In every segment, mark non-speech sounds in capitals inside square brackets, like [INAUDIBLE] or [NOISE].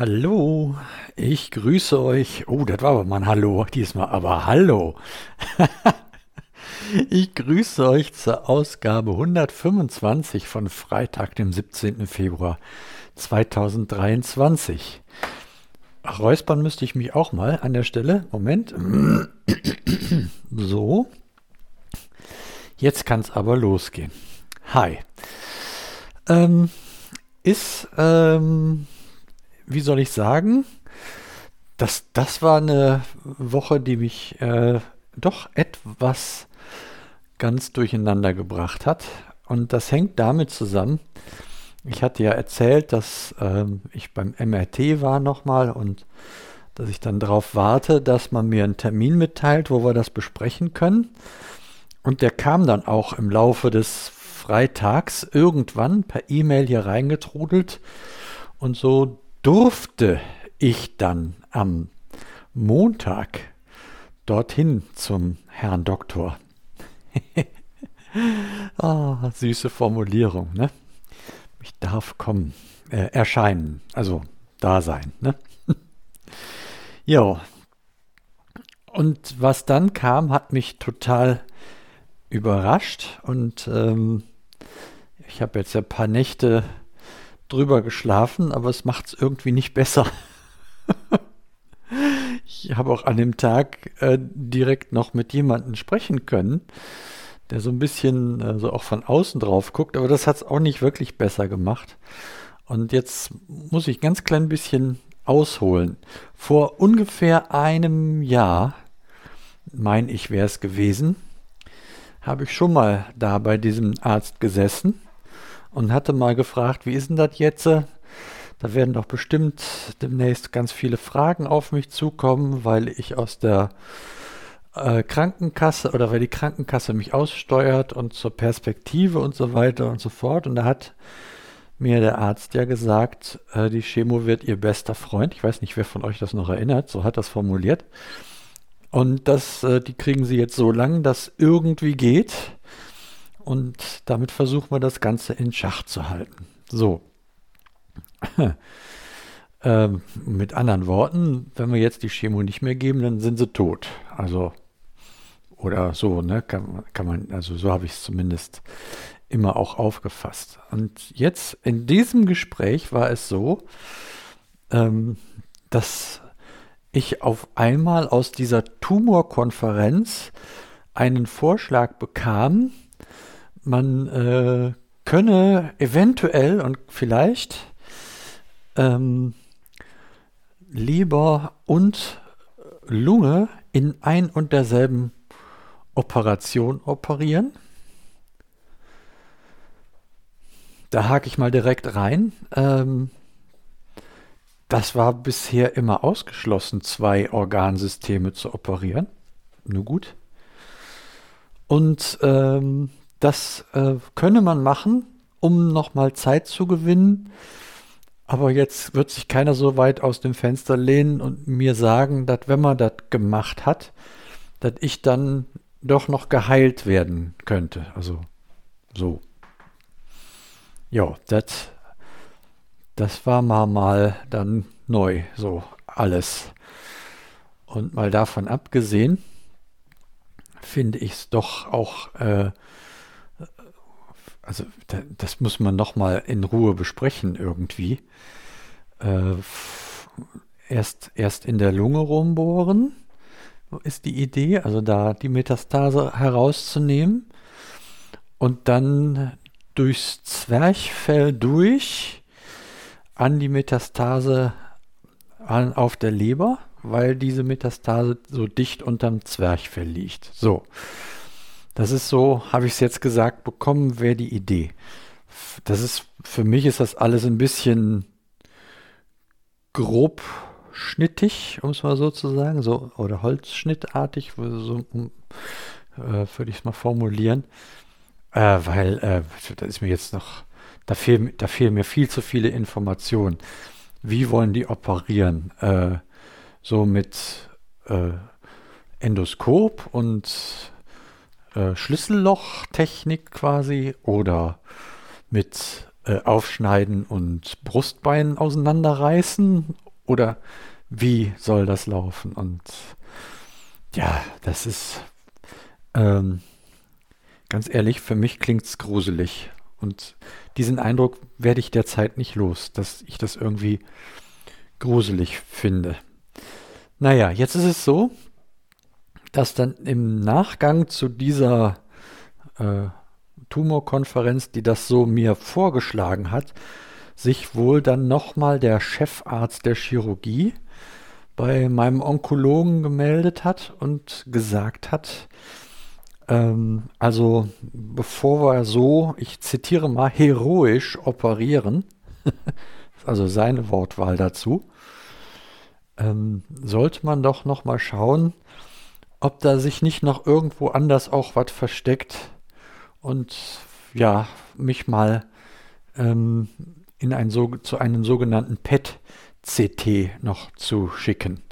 Hallo, ich grüße euch. Oh, das war aber mal ein Hallo diesmal, aber hallo. [LAUGHS] ich grüße euch zur Ausgabe 125 von Freitag, dem 17. Februar 2023. Räuspern müsste ich mich auch mal an der Stelle. Moment. So. Jetzt kann es aber losgehen. Hi. Ähm, ist, ähm, wie soll ich sagen, das, das war eine Woche, die mich äh, doch etwas ganz durcheinander gebracht hat. Und das hängt damit zusammen, ich hatte ja erzählt, dass ähm, ich beim MRT war nochmal und dass ich dann darauf warte, dass man mir einen Termin mitteilt, wo wir das besprechen können. Und der kam dann auch im Laufe des freitags irgendwann per E-Mail hier reingetrudelt und so durfte ich dann am Montag dorthin zum Herrn Doktor. [LAUGHS] ah, süße Formulierung, ne? Ich darf kommen, äh, erscheinen, also da sein, ne? [LAUGHS] ja. Und was dann kam, hat mich total überrascht und ähm, ich habe jetzt ein paar Nächte drüber geschlafen, aber es macht es irgendwie nicht besser. ich habe auch an dem Tag äh, direkt noch mit jemandem sprechen können, der so ein bisschen äh, so auch von außen drauf guckt, aber das hat es auch nicht wirklich besser gemacht. Und jetzt muss ich ganz klein bisschen ausholen. Vor ungefähr einem Jahr, meine ich, wäre es gewesen, habe ich schon mal da bei diesem Arzt gesessen und hatte mal gefragt, wie ist denn das jetzt? Da werden doch bestimmt demnächst ganz viele Fragen auf mich zukommen, weil ich aus der äh, Krankenkasse oder weil die Krankenkasse mich aussteuert und zur Perspektive und so weiter und so fort. Und da hat mir der Arzt ja gesagt, äh, die Chemo wird ihr bester Freund. Ich weiß nicht, wer von euch das noch erinnert, so hat das formuliert. Und das, äh, die kriegen sie jetzt so lang, dass irgendwie geht. Und damit versuchen wir das Ganze in Schach zu halten. So. [LAUGHS] ähm, mit anderen Worten, wenn wir jetzt die Chemo nicht mehr geben, dann sind sie tot. Also, oder so, ne? Kann, kann man, also so habe ich es zumindest immer auch aufgefasst. Und jetzt in diesem Gespräch war es so, ähm, dass ich auf einmal aus dieser Tumorkonferenz einen Vorschlag bekam, man äh, könne eventuell und vielleicht ähm, Leber und Lunge in ein und derselben Operation operieren. Da hake ich mal direkt rein. Ähm, das war bisher immer ausgeschlossen, zwei Organsysteme zu operieren. Nur gut. Und ähm, das äh, könne man machen, um nochmal Zeit zu gewinnen. Aber jetzt wird sich keiner so weit aus dem Fenster lehnen und mir sagen, dass wenn man das gemacht hat, dass ich dann doch noch geheilt werden könnte. Also so. Ja, das das war mal, mal dann neu, so alles. Und mal davon abgesehen, finde ich es doch auch, äh, also da, das muss man noch mal in Ruhe besprechen irgendwie. Äh, erst, erst in der Lunge rumbohren ist die Idee, also da die Metastase herauszunehmen und dann durchs Zwerchfell durch an die Metastase an, auf der Leber, weil diese Metastase so dicht unterm Zwerchfell liegt. So. Das ist so, habe ich es jetzt gesagt bekommen, wäre die Idee. Das ist, für mich ist das alles ein bisschen grob schnittig, um es mal so zu sagen, so, oder holzschnittartig, so, äh, würde ich es mal formulieren. Äh, weil, äh, das ist mir jetzt noch da, fehl, da fehlen mir viel zu viele Informationen. Wie wollen die operieren? Äh, so mit äh, Endoskop und äh, Schlüssellochtechnik quasi oder mit äh, Aufschneiden und Brustbein auseinanderreißen Oder wie soll das laufen? Und ja, das ist ähm, ganz ehrlich, für mich klingt es gruselig. Und diesen Eindruck werde ich derzeit nicht los, dass ich das irgendwie gruselig finde. Naja, jetzt ist es so, dass dann im Nachgang zu dieser äh, Tumorkonferenz, die das so mir vorgeschlagen hat, sich wohl dann nochmal der Chefarzt der Chirurgie bei meinem Onkologen gemeldet hat und gesagt hat, ähm, also bevor wir so, ich zitiere mal, heroisch operieren, [LAUGHS] also seine Wortwahl dazu, ähm, sollte man doch nochmal schauen, ob da sich nicht noch irgendwo anders auch was versteckt und ja, mich mal ähm, in ein so, zu einem sogenannten PET-CT noch zu schicken.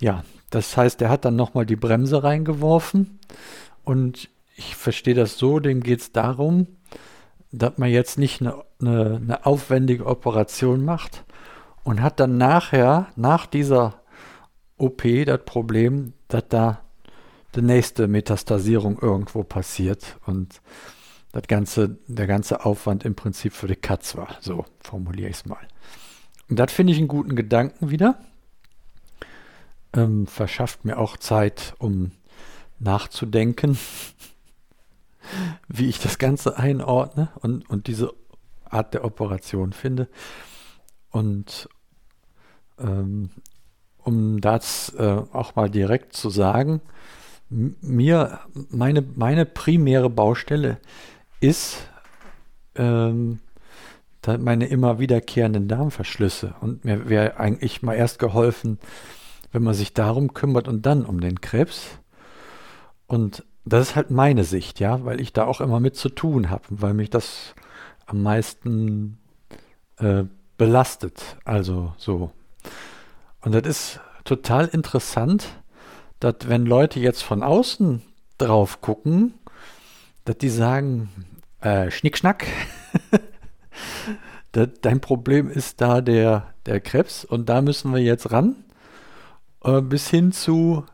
Ja, das heißt, er hat dann nochmal die Bremse reingeworfen und ich verstehe das so, dem geht es darum, dass man jetzt nicht eine, eine, eine aufwendige Operation macht und hat dann nachher, nach dieser OP, das Problem, dass da die nächste Metastasierung irgendwo passiert und das ganze, der ganze Aufwand im Prinzip für die Katz war. So formuliere ich es mal. Und das finde ich einen guten Gedanken wieder. Ähm, verschafft mir auch Zeit, um nachzudenken, [LAUGHS] wie ich das Ganze einordne und, und diese Art der Operation finde. Und ähm, um das äh, auch mal direkt zu sagen, mir, meine, meine primäre Baustelle ist ähm, meine immer wiederkehrenden Darmverschlüsse. Und mir wäre eigentlich mal erst geholfen, wenn man sich darum kümmert und dann um den Krebs. Und das ist halt meine Sicht, ja, weil ich da auch immer mit zu tun habe, weil mich das am meisten äh, belastet. Also so. Und das ist total interessant, dass wenn Leute jetzt von außen drauf gucken, dass die sagen, äh, Schnickschnack, [LAUGHS] dein Problem ist da der, der Krebs und da müssen wir jetzt ran, äh, bis hin zu,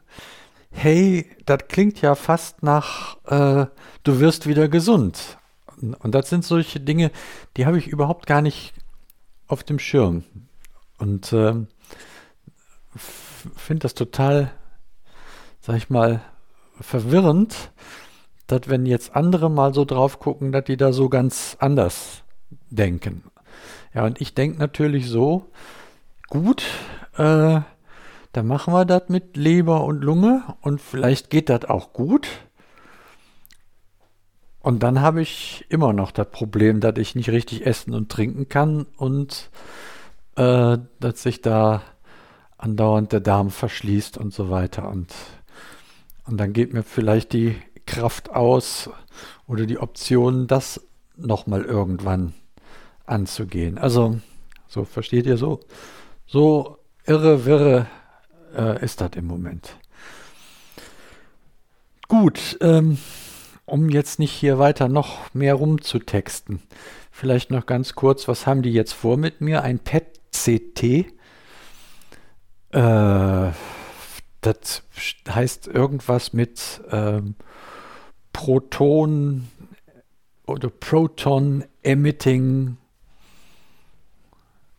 hey, das klingt ja fast nach, äh, du wirst wieder gesund. Und, das sind solche Dinge, die habe ich überhaupt gar nicht auf dem Schirm. Und äh, finde das total sag ich mal, verwirrend, dass wenn jetzt andere mal so drauf gucken, dass die da so ganz anders denken. Ja, und ich denke natürlich so, gut, äh, dann machen wir das mit Leber und Lunge und vielleicht geht das auch gut. Und dann habe ich immer noch das Problem, dass ich nicht richtig essen und trinken kann und äh, dass sich da andauernd der Darm verschließt und so weiter. Und und dann geht mir vielleicht die Kraft aus oder die Option, das nochmal irgendwann anzugehen. Also, so versteht ihr so, so irre, wirre äh, ist das im Moment. Gut, ähm, um jetzt nicht hier weiter noch mehr rumzutexten, vielleicht noch ganz kurz, was haben die jetzt vor mit mir? Ein PET-CT. Äh, das heißt irgendwas mit ähm, Proton oder Proton Emitting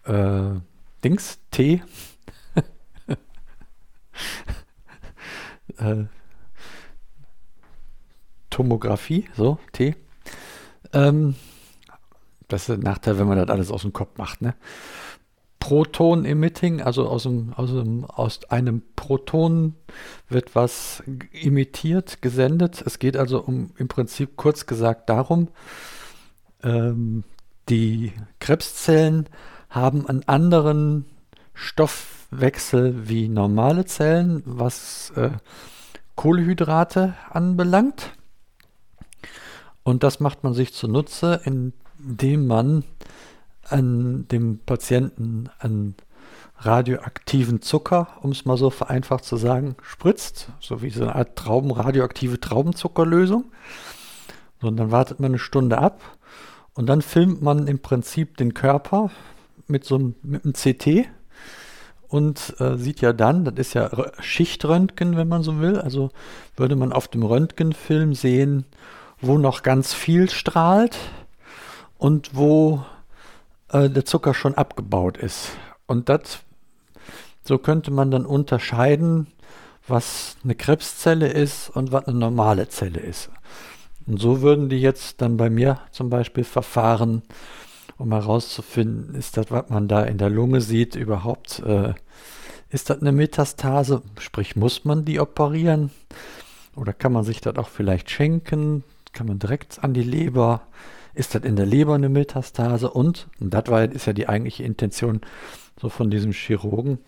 äh, Dings T. [LAUGHS] äh, Tomographie, so T. Ähm, das ist der Nachteil, wenn man das alles aus dem Kopf macht, ne? Proton-Emitting, also aus, dem, aus, dem, aus einem Proton wird was emittiert, gesendet. Es geht also um im Prinzip kurz gesagt darum, ähm, die Krebszellen haben einen anderen Stoffwechsel wie normale Zellen, was äh, Kohlehydrate anbelangt. Und das macht man sich zunutze, indem man an dem Patienten einen radioaktiven Zucker, um es mal so vereinfacht zu sagen, spritzt, so wie so eine Art Trauben, radioaktive Traubenzuckerlösung. So, und dann wartet man eine Stunde ab und dann filmt man im Prinzip den Körper mit so einem, mit einem CT und äh, sieht ja dann, das ist ja Schichtröntgen, wenn man so will, also würde man auf dem Röntgenfilm sehen, wo noch ganz viel strahlt und wo äh, der Zucker schon abgebaut ist. Und das, so könnte man dann unterscheiden, was eine Krebszelle ist und was eine normale Zelle ist. Und so würden die jetzt dann bei mir zum Beispiel verfahren, um herauszufinden, ist das, was man da in der Lunge sieht, überhaupt, äh, ist das eine Metastase? Sprich, muss man die operieren? Oder kann man sich das auch vielleicht schenken? Kann man direkt an die Leber? Ist das in der Leber eine Metastase? Und, und das war, ist ja die eigentliche Intention so von diesem Chirurgen,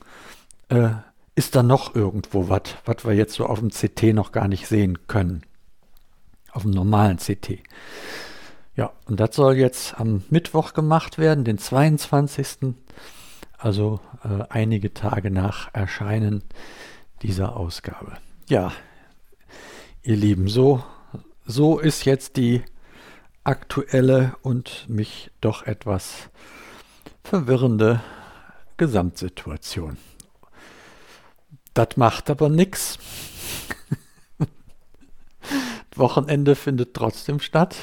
äh, ist da noch irgendwo was, was wir jetzt so auf dem CT noch gar nicht sehen können? Auf dem normalen CT. Ja, und das soll jetzt am Mittwoch gemacht werden, den 22. Also äh, einige Tage nach Erscheinen dieser Ausgabe. Ja, ihr Lieben, so, so ist jetzt die aktuelle und mich doch etwas verwirrende Gesamtsituation. Das macht aber nichts. [LAUGHS] Wochenende findet trotzdem statt.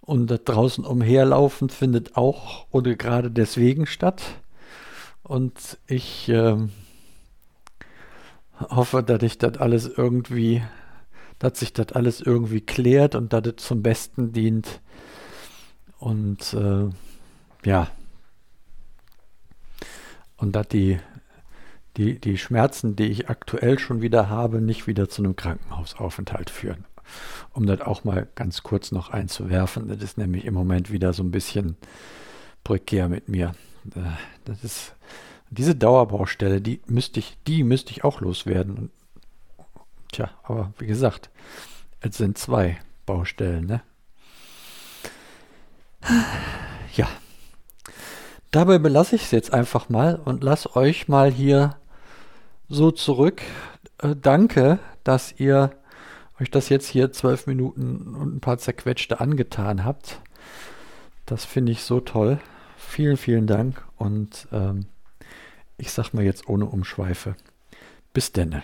Und das draußen umherlaufen findet auch oder gerade deswegen statt. Und ich äh, hoffe, dass ich das alles irgendwie, dass sich das alles irgendwie klärt und dass es zum Besten dient. Und äh, ja. Und dass die, die, die Schmerzen, die ich aktuell schon wieder habe, nicht wieder zu einem Krankenhausaufenthalt führen um das auch mal ganz kurz noch einzuwerfen. Das ist nämlich im Moment wieder so ein bisschen prekär mit mir. Äh, das ist diese Dauerbaustelle, die müsste ich, die müsste ich auch loswerden. Tja, aber wie gesagt, es sind zwei Baustellen, ne? Ja. Dabei belasse ich es jetzt einfach mal und lasse euch mal hier so zurück. Äh, danke, dass ihr euch das jetzt hier zwölf Minuten und ein paar zerquetschte angetan habt. Das finde ich so toll. Vielen, vielen Dank und ähm, ich sag mal jetzt ohne Umschweife. Bis denne.